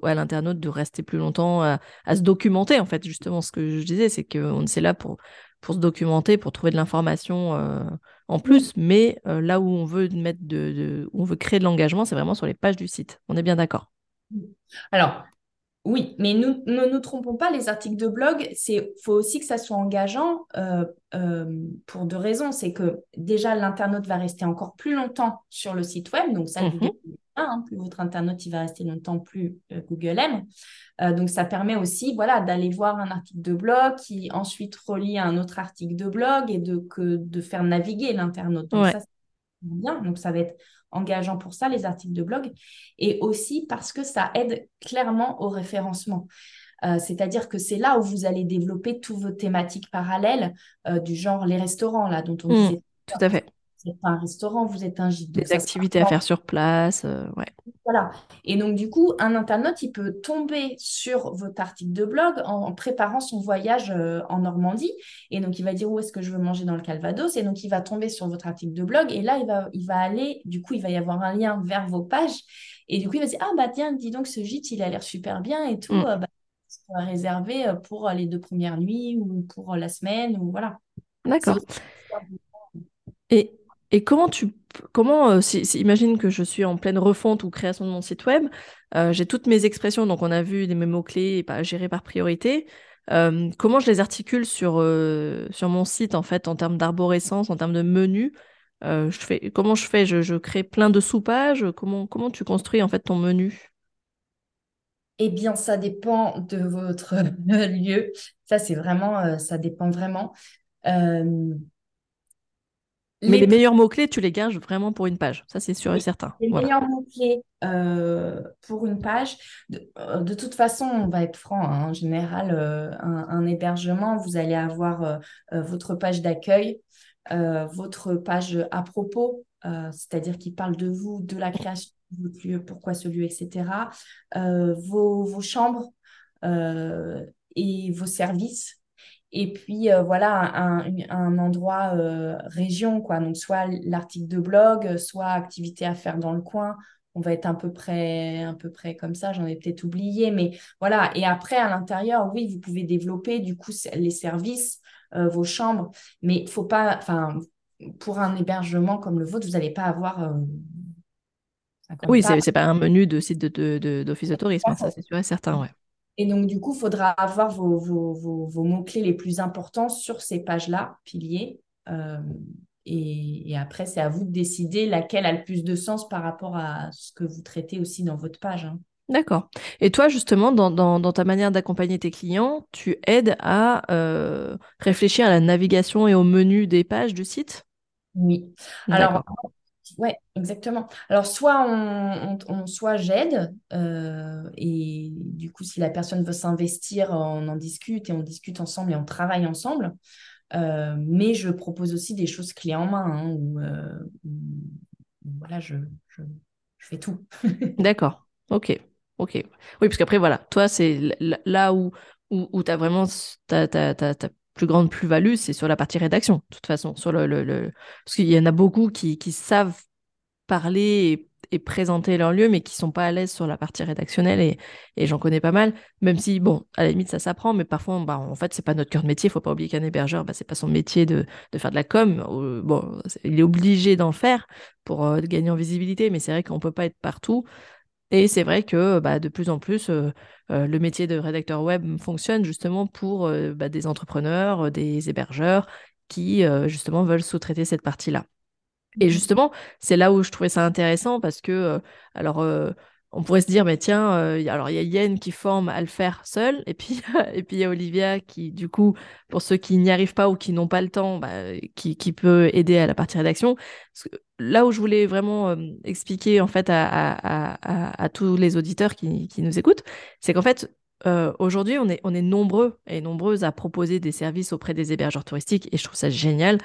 à l'internaute de rester plus longtemps, à, se documenter. En fait, justement, ce que je disais, c'est qu'on est là pour, pour se documenter, pour trouver de l'information euh, en plus. Mais euh, là où on veut mettre de, où on veut créer de l'engagement, c'est vraiment sur les pages du site. On est bien d'accord? Alors, oui, mais nous, ne nous trompons pas, les articles de blog, c'est faut aussi que ça soit engageant euh, euh, pour deux raisons. C'est que déjà, l'internaute va rester encore plus longtemps sur le site web, donc ça, mhm. hein, plus votre internaute il va rester longtemps, plus euh, Google aime. donc ça permet aussi voilà, d'aller voir un article de blog qui ensuite relie à un autre article de blog et de, que, de faire naviguer l'internaute. Donc ça, c'est bien. Donc ça va être engageant pour ça, les articles de blog, et aussi parce que ça aide clairement au référencement. Euh, c'est-à-dire que c'est là où vous allez développer toutes vos thématiques parallèles euh, du genre les restaurants, là, dont on mmh, disait. Tout à fait. Vous n'êtes pas un restaurant, vous êtes un gîte. Des activités à faire sur place, euh, ouais. Voilà. Et donc, du coup, un internaute, il peut tomber sur votre article de blog en, préparant son voyage euh, en Normandie. Et donc, il va dire où est-ce que je veux manger dans le Calvados. Et donc, il va tomber sur votre article de blog. Et là, il va, il va aller, du coup, il va y avoir un lien vers vos pages. Et du coup, il va se dire, ah, bah tiens, dis donc, ce gîte, il a l'air super bien et tout. Mm. Euh, bah, réservé pour les deux premières nuits ou pour la semaine ou voilà. D'accord. Et et comment tu comment euh, si, imagine que je suis en pleine refonte ou création de mon site web, euh, j'ai toutes mes expressions, donc on a vu mes mots clés gérés par priorité. Euh, comment je les articule sur mon site en fait en termes d'arborescence, en termes de menu? Comment je fais? Je, crée plein de sous-pages? Comment comment tu construis en fait ton menu? Eh bien, ça dépend de votre [LAUGHS] lieu. Ça, c'est vraiment, ça dépend vraiment. Mais les, meilleurs mots-clés, tu les gages vraiment pour une page. Ça, c'est sûr et certain. Les meilleurs mots-clés euh, pour une page. Euh, de, toute façon, on va être franc. Hein. en général, euh, un, hébergement, vous allez avoir votre page d'accueil, votre page à propos, c'est-à-dire qui parle de vous, de la création de votre lieu, pourquoi ce lieu, etc. Vos, vos, chambres et vos services et puis euh, voilà un, endroit euh, région quoi. Donc soit l'article de blog soit activité à faire dans le coin. On va être un peu près un peu près comme ça. J'en ai peut-être oublié mais voilà. Et après à l'intérieur oui vous pouvez développer du coup les services euh, vos chambres. Mais il faut pas enfin pour un hébergement comme le vôtre vous n'allez pas avoir oui, c'est n'est pas un menu de site d'office de, de, de, tourisme, ça c'est sûr et certain, ouais. Et donc, du coup, il faudra avoir vos, mots-clés les plus importants sur ces pages-là, piliers. Euh, et, après, c'est à vous de décider laquelle a le plus de sens par rapport à ce que vous traitez aussi dans votre page. Hein. D'accord. Et toi, justement, dans, ta manière d'accompagner tes clients, tu aides à euh, réfléchir à la navigation et au menu des pages du site? Oui. Alors, oui, exactement. Alors, soit on, soit j'aide, euh, et du coup, si la personne veut s'investir, on en discute et on discute ensemble et on travaille ensemble. Euh, mais je propose aussi des choses clés en main, hein, où, euh, voilà, je, fais tout. [LAUGHS] D'accord, ok. Ok. Oui, parce qu'après, voilà, toi, c'est là où, où, tu as vraiment ta, plus grande plus-value, c'est sur la partie rédaction, de toute façon. Sur le, le, Parce qu'il y en a beaucoup qui, qui savent parler et, présenter leur lieu, mais qui sont pas à l'aise sur la partie rédactionnelle. Et, et j'en connais pas mal, même si, bon, à la limite, ça s'apprend, mais parfois, bah, en fait, c'est pas notre cœur de métier. Il faut pas oublier qu'un hébergeur, bah, c'est pas son métier de, de, faire de la com. Bon, il est obligé d'en faire pour euh, gagner en visibilité, mais c'est vrai qu'on peut pas être partout. Et c'est vrai que bah, de plus en plus, euh, euh, le métier de rédacteur web fonctionne justement pour bah, des entrepreneurs, des hébergeurs qui justement veulent sous-traiter cette partie-là. Et mmh. justement, c'est là où je trouvais ça intéressant parce que, euh, alors, euh, on pourrait se dire, mais tiens, euh, alors il y a Yen qui forme à le faire seul, et puis [LAUGHS] et puis il y a Olivia qui, du coup, pour ceux qui n'y arrivent pas ou qui n'ont pas le temps, bah, qui, qui, peut aider à la partie rédaction. Là où je voulais vraiment expliquer en fait à, tous les auditeurs qui, qui nous écoutent, c'est qu'en fait, aujourd'hui, on est, on est nombreux et nombreuses à proposer des services auprès des hébergeurs touristiques, et je trouve ça génial.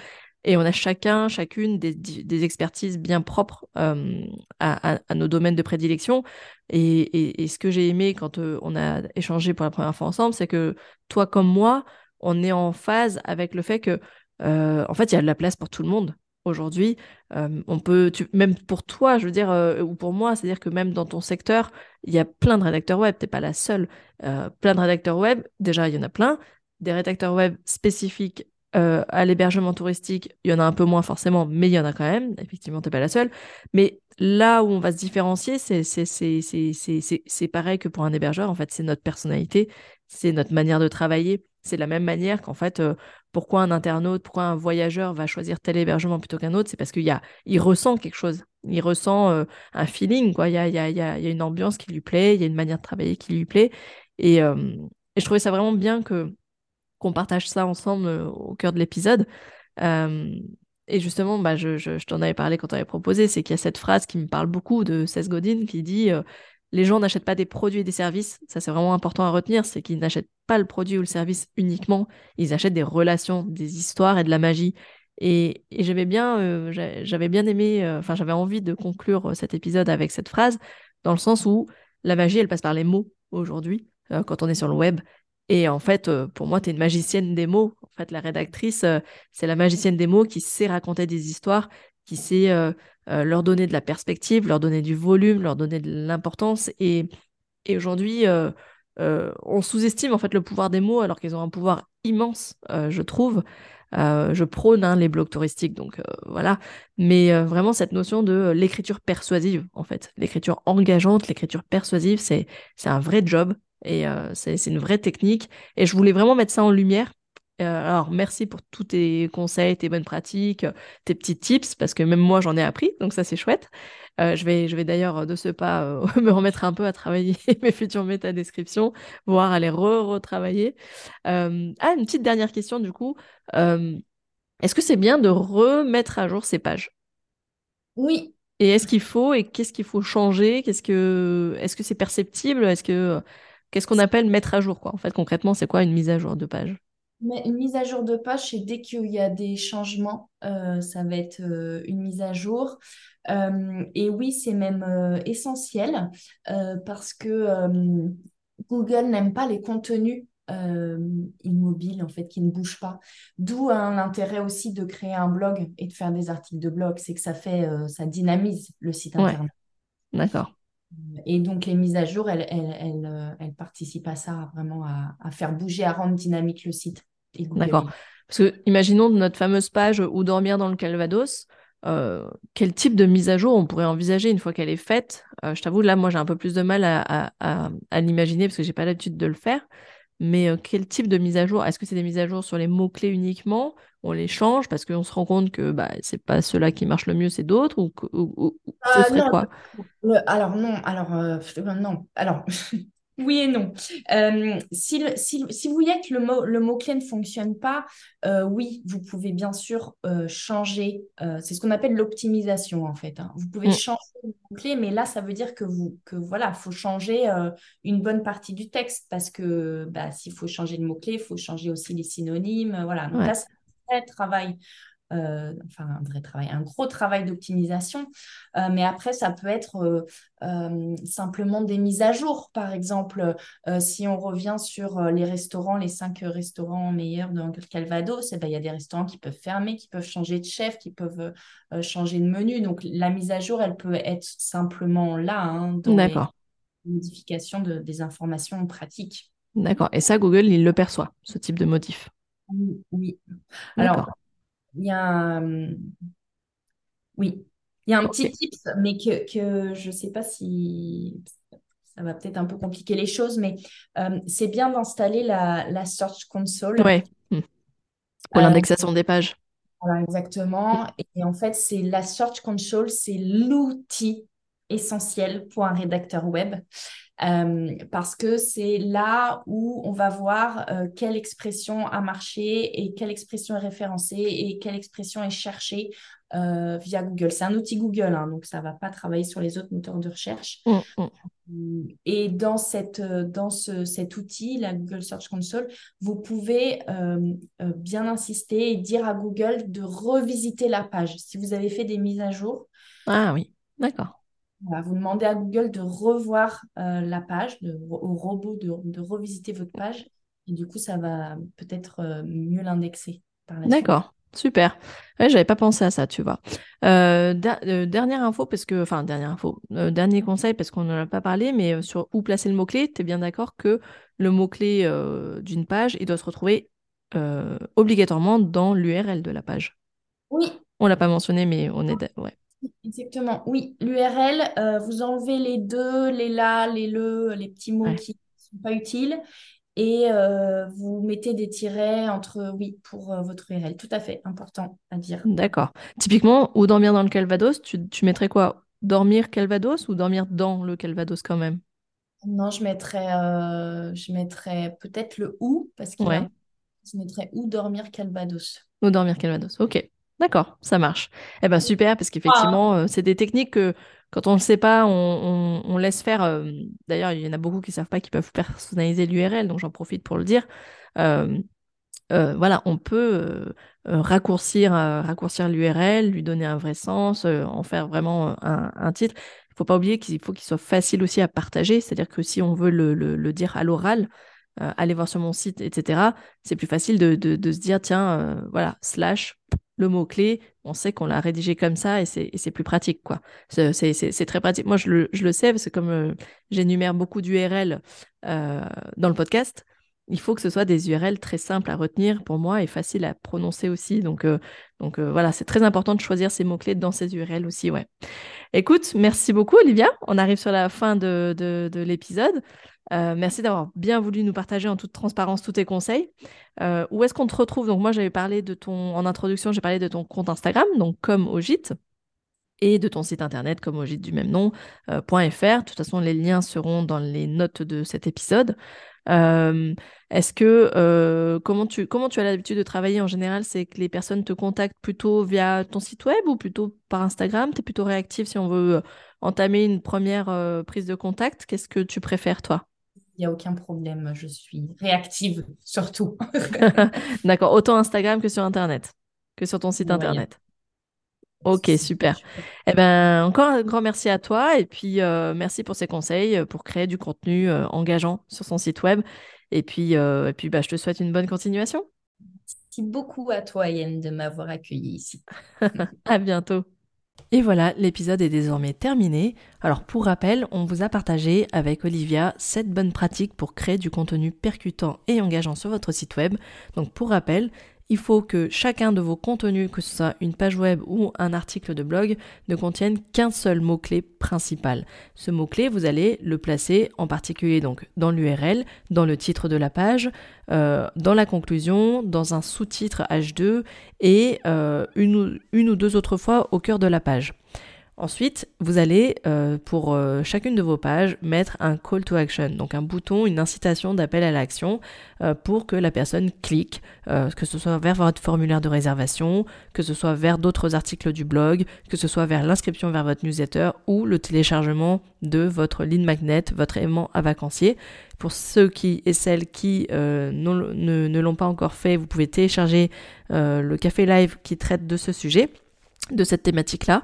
Et on a chacun, chacune des, expertises bien propres euh, à, nos domaines de prédilection. Et, ce que j'ai aimé quand euh, on a échangé pour la première fois ensemble, c'est que toi comme moi, on est en phase avec le fait que, en fait, il y a de la place pour tout le monde aujourd'hui. on peut, même pour toi, je veux dire, ou pour moi, c'est-à-dire que même dans ton secteur, il y a plein de rédacteurs web, tu n'es pas la seule. plein de rédacteurs web, déjà, il y en a plein. Des rédacteurs web spécifiques euh, à l'hébergement touristique, il y en a un peu moins forcément, mais il y en a quand même. Effectivement, tu n'es pas la seule. Mais là où on va se différencier, c'est pareil que pour un hébergeur. En fait, c'est notre personnalité, c'est notre manière de travailler. C'est la même manière qu'en fait, euh, pourquoi un internaute, pourquoi un voyageur va choisir tel hébergement plutôt qu'un autre, c'est parce qu'il il ressent quelque chose. Il ressent euh, un feeling, quoi. Il y a, y, a, y a, une ambiance qui lui plaît, il y a une manière de travailler qui lui plaît. Et, et je trouvais ça vraiment bien que qu'on partage ça ensemble euh, au cœur de l'épisode. Euh, et justement, bah, je, t'en avais parlé quand on avait proposé, c'est qu'il y a cette phrase qui me parle beaucoup de Seth Godin qui dit euh, Les gens n'achètent pas des produits et des services. Ça, c'est vraiment important à retenir c'est qu'ils n'achètent pas le produit ou le service uniquement, ils achètent des relations, des histoires et de la magie. Et, j'avais bien, j'avais bien aimé, enfin, j'avais envie de conclure cet épisode avec cette phrase, dans le sens où la magie, elle passe par les mots aujourd'hui, quand on est sur le web. Et en fait, euh, pour moi, tu es une magicienne des mots. En fait, la rédactrice, euh, c'est la magicienne des mots qui sait raconter des histoires, qui sait euh, leur donner de la perspective, leur donner du volume, leur donner de l'importance. Et, aujourd'hui, on sous-estime en fait le pouvoir des mots alors qu'ils ont un pouvoir immense, je trouve. je prône hein, les blogs touristiques, donc voilà. Mais vraiment cette notion de l'écriture persuasive, en fait, l'écriture engageante, l'écriture persuasive, c'est un vrai job. Et euh, c'est une vraie technique. Et je voulais vraiment mettre ça en lumière. Euh, alors, merci pour tous tes conseils, tes bonnes pratiques, tes petits tips, parce que même moi, j'en ai appris, donc ça, c'est chouette. Euh, je vais, je vais d'ailleurs, de ce pas, [LAUGHS] me remettre un peu à travailler [LAUGHS] mes futures métadescriptions, voire à les re-retravailler. ah, une petite dernière question, du coup. Est-ce que c'est bien de remettre à jour ces pages? Oui. Et est-ce qu'il faut, et qu'est-ce qu'il faut changer? Qu'est-ce que, est-ce que c'est perceptible? Est-ce que Qu'est-ce qu'on appelle mettre à jour, quoi En fait, concrètement, c'est quoi une mise à jour de page? Mais Une mise à jour de page, c'est dès qu'il y a des changements, euh, ça va être euh, une mise à jour. Euh, et oui, c'est même essentiel parce que Google n'aime pas les contenus immobiles en fait qui ne bougent pas. D'où un intérêt aussi de créer un blog et de faire des articles de blog, c'est que ça fait, ça dynamise le site internet. D'accord. Et donc, les mises à jour, elles, elles, euh, participent à ça, vraiment à, faire bouger, à rendre dynamique le site. D'accord. Parce que, imaginons notre fameuse page Où dormir dans le Calvados. Euh, quel type de mise à jour on pourrait envisager une fois qu'elle est faite? Euh, Je t'avoue, là, moi, j'ai un peu plus de mal à, à l'imaginer parce que j'ai pas l'habitude de le faire. Mais quel type de mise à jour? Est-ce que c'est des mises à jour sur les mots-clés uniquement? On les change parce qu'on se rend compte que bah, c'est pas ceux-là qui marchent le mieux, c'est d'autres Ou, ce serait quoi? Alors non, alors non. Alors [LAUGHS] Oui et non. Euh, si, si, vous voyez que le mot, le mot-clé ne fonctionne pas, euh, oui, vous pouvez bien sûr euh, changer. c'est ce qu'on appelle l'optimisation en fait. Hein. Vous pouvez mm. changer le mot-clé, mais là, ça veut dire que vous que voilà, faut changer une bonne partie du texte parce que bah, s'il faut changer le mot-clé, il faut changer aussi les synonymes. Voilà. Donc là, c'est un travail euh, enfin un vrai travail, un gros travail d'optimisation. Euh, mais après, ça peut être euh, simplement des mises à jour. Par exemple, si on revient sur les restaurants, les cinq restaurants meilleurs de Calvados, eh ben, il y a des restaurants qui peuvent fermer, qui peuvent changer de chef, qui peuvent changer de menu. Donc la mise à jour, elle peut être simplement là, hein, dans les modifications de, des informations pratiques. D'accord. Et ça, Google, il le perçoit, ce type de motif. Oui. Alors, il y a un... Oui, il y a un petit tips, mais que, que je ne sais pas si ça va peut-être un peu compliquer les choses, mais euh, c'est bien d'installer la, la, Search Console. Oui, hmm. pour l'indexation des pages. Voilà, exactement. Et en fait, c'est la Search Console, c'est l'outil essentiel pour un rédacteur web. Euh, parce que c'est là où on va voir euh, quelle expression a marché et quelle expression est référencée et quelle expression est cherchée euh, via Google. C'est un outil Google, hein, donc ça ne va pas travailler sur les autres moteurs de recherche. Mm, mm. Et dans, cette, dans ce, cet outil, la Google Search Console, vous pouvez bien insister et dire à Google de revisiter la page. Si vous avez fait des mises à jour. Ah oui, d'accord vous demandez à Google de revoir euh, la page, au robot de, revisiter votre page. Et du coup, ça va peut-être euh, mieux l'indexer D'accord. Super. Ouais, j'avais pas pensé à ça, tu vois. Euh, dernière info, parce que, enfin, dernière info, dernier conseil, parce qu'on n'en a pas parlé, mais sur où placer le mot-clé, tu es bien d'accord que le mot-clé d'une page, il doit se retrouver obligatoirement dans l'URL de la page. Oui. On l'a pas mentionné, mais on est. Ouais. Exactement, oui. L'URL, euh, vous enlevez les deux, les là, les le, les petits mots qui ne sont pas utiles et euh, vous mettez des tirets entre, oui, pour euh, votre URL. Tout à fait, important à dire. D'accord. Typiquement, ou dormir dans le Calvados, tu, tu mettrais quoi? Dormir Calvados ou dormir dans le Calvados quand même? Non, je mettrais, je mettrais peut-être le ou, parce que je mettrais ou dormir Calvados. Ou dormir Calvados, ok. D'accord, ça marche. Eh ben super, parce qu'effectivement, euh, c'est des techniques que quand on ne sait pas, on, laisse faire. Euh, d'ailleurs, il y en a beaucoup qui ne savent pas qu'ils peuvent personnaliser l'URL, donc j'en profite pour le dire. Euh, voilà, on peut raccourcir, raccourcir l'URL, lui donner un vrai sens, en faire vraiment un, titre. Il ne faut pas oublier qu'il faut qu'il soit facile aussi à partager, c'est-à-dire que si on veut le, dire à l'oral, aller voir sur mon site, etc., c'est plus facile de, de, se dire, tiens, voilà, slash le mot-clé, on sait qu'on l'a rédigé comme ça et c'est plus pratique. quoi. C'est très pratique. Moi, je le, je le sais, parce que comme euh, j'énumère beaucoup d'URL euh, dans le podcast, il faut que ce soit des URL très simples à retenir pour moi et faciles à prononcer aussi. Donc, euh, donc voilà, c'est très important de choisir ces mots-clés dans ces URL aussi. Ouais. Écoute, merci beaucoup Olivia. On arrive sur la fin de, de, de l'épisode. Euh, merci d'avoir bien voulu nous partager en toute transparence tous tes conseils. Euh, où est-ce qu'on te retrouve? Donc moi j'avais parlé de ton en introduction, j'ai parlé de ton compte Instagram, donc comme au gîte, et de ton site internet comme au gîte du même nom euh, .fr. De toute façon les liens seront dans les notes de cet épisode. est-ce que comment tu comment tu as l'habitude de travailler en général? C'est que les personnes te contactent plutôt via ton site web ou plutôt par Instagram? Tu es plutôt réactif si on veut entamer une première prise de contact. Qu'est-ce que tu préfères toi? Il n'y a aucun problème. Je suis réactive, surtout. [LAUGHS] D'accord. Autant Instagram que sur Internet, que sur ton site Internet. Ok, super. Eh ben, encore un grand merci à toi et puis euh, merci pour ces conseils euh, pour créer du contenu euh, engageant sur son site web. Et puis, et puis bah, je te souhaite une bonne continuation. Merci beaucoup à toi, Yann, de m'avoir accueilli ici. [LAUGHS] à bientôt. Et voilà, l'épisode est désormais terminé. Alors pour rappel, on vous a partagé avec Olivia 7 bonnes pratiques pour créer du contenu percutant et engageant sur votre site web. Donc pour rappel, il faut que chacun de vos contenus, que ce soit une page web ou un article de blog, ne contienne qu'un seul mot-clé principal. Ce mot-clé, vous allez le placer en particulier donc dans l'URL, dans le titre de la page, euh, dans la conclusion, dans un sous-titre H2 et euh, une, une ou deux autres fois au cœur de la page. Ensuite, vous allez, euh, pour euh, chacune de vos pages, mettre un call to action, donc un bouton, une incitation d'appel à l'action euh, pour que la personne clique, que ce soit vers votre formulaire de réservation, que ce soit vers d'autres articles du blog, que ce soit vers l'inscription vers votre newsletter ou le téléchargement de votre lead magnet, votre aimant à vacancier. Pour ceux qui et celles qui ne, ne l'ont pas encore fait, vous pouvez télécharger le café live qui traite de ce sujet, de cette thématique-là.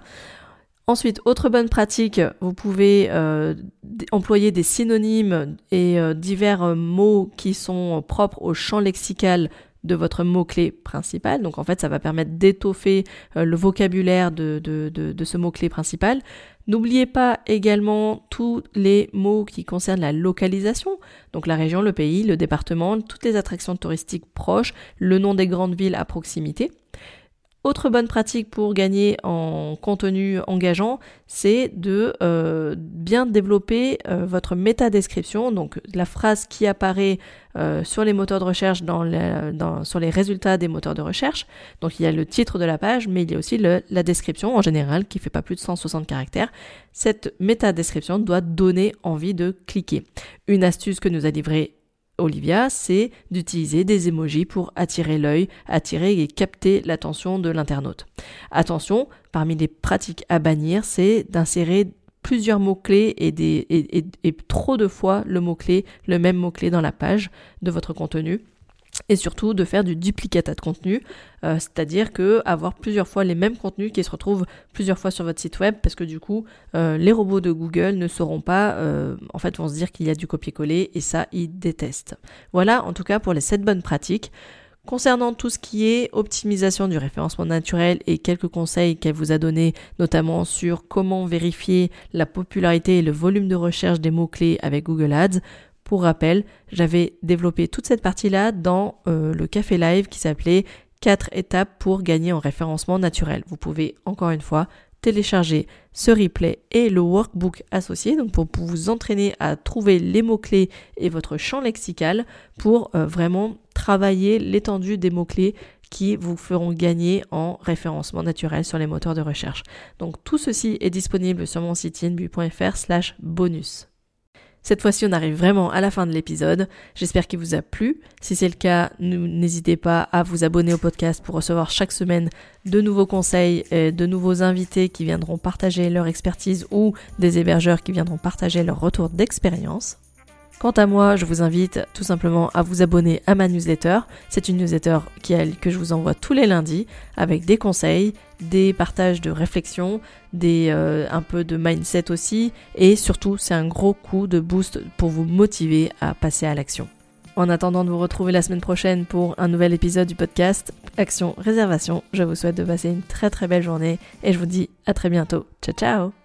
Ensuite, autre bonne pratique, vous pouvez euh, employer des synonymes et euh, divers euh, mots qui sont propres au champ lexical de votre mot-clé principal. Donc en fait, ça va permettre d'étoffer le vocabulaire de, de ce mot-clé principal. N'oubliez pas également tous les mots qui concernent la localisation, donc la région, le pays, le département, toutes les attractions touristiques proches, le nom des grandes villes à proximité. Autre bonne pratique pour gagner en contenu engageant, c'est de euh, bien développer euh, votre métadescription, donc la phrase qui apparaît euh, sur les moteurs de recherche, dans, sur les résultats des moteurs de recherche. Donc il y a le titre de la page, mais il y a aussi la description en général qui fait pas plus de 160 caractères. Cette métadescription doit donner envie de cliquer. Une astuce que nous a livrée Olivia, c'est d'utiliser des emojis pour attirer l'œil, attirer et capter l'attention de l'internaute. Attention, parmi les pratiques à bannir, c'est d'insérer plusieurs mots-clés et, et, trop de fois le mot-clé, le même mot-clé dans la page de votre contenu et surtout de faire du duplicata de contenu, euh, c'est-à-dire que avoir plusieurs fois les mêmes contenus qui se retrouvent plusieurs fois sur votre site web, parce que du coup, euh, les robots de Google ne sauront pas, euh, en fait, vont se dire qu'il y a du copier-coller, et ça, ils détestent. Voilà, en tout cas, pour les 7 bonnes pratiques. Concernant tout ce qui est optimisation du référencement naturel et quelques conseils qu'elle vous a donnés, notamment sur comment vérifier la popularité et le volume de recherche des mots-clés avec Google Ads, pour rappel, j'avais développé toute cette partie-là dans euh, le café live qui s'appelait 4 étapes pour gagner en référencement naturel. Vous pouvez encore une fois télécharger ce replay et le workbook associé, donc pour, vous entraîner à trouver les mots-clés et votre champ lexical pour euh, vraiment travailler l'étendue des mots-clés qui vous feront gagner en référencement naturel sur les moteurs de recherche. Donc tout ceci est disponible sur mon site inbu.fr slash bonus. Cette fois-ci, on arrive vraiment à la fin de l'épisode. J'espère qu'il vous a plu. Si c'est le cas, n'hésitez pas à vous abonner au podcast pour recevoir chaque semaine de nouveaux conseils, et de nouveaux invités qui viendront partager leur expertise ou des hébergeurs qui viendront partager leur retour d'expérience. Quant à moi, je vous invite tout simplement à vous abonner à ma newsletter. C'est une newsletter que je vous envoie tous les lundis avec des conseils, des partages de réflexion, euh, un peu de mindset aussi et surtout c'est un gros coup de boost pour vous motiver à passer à l'action. En attendant de vous retrouver la semaine prochaine pour un nouvel épisode du podcast Action Réservation, je vous souhaite de passer une très très belle journée et je vous dis à très bientôt. Ciao ciao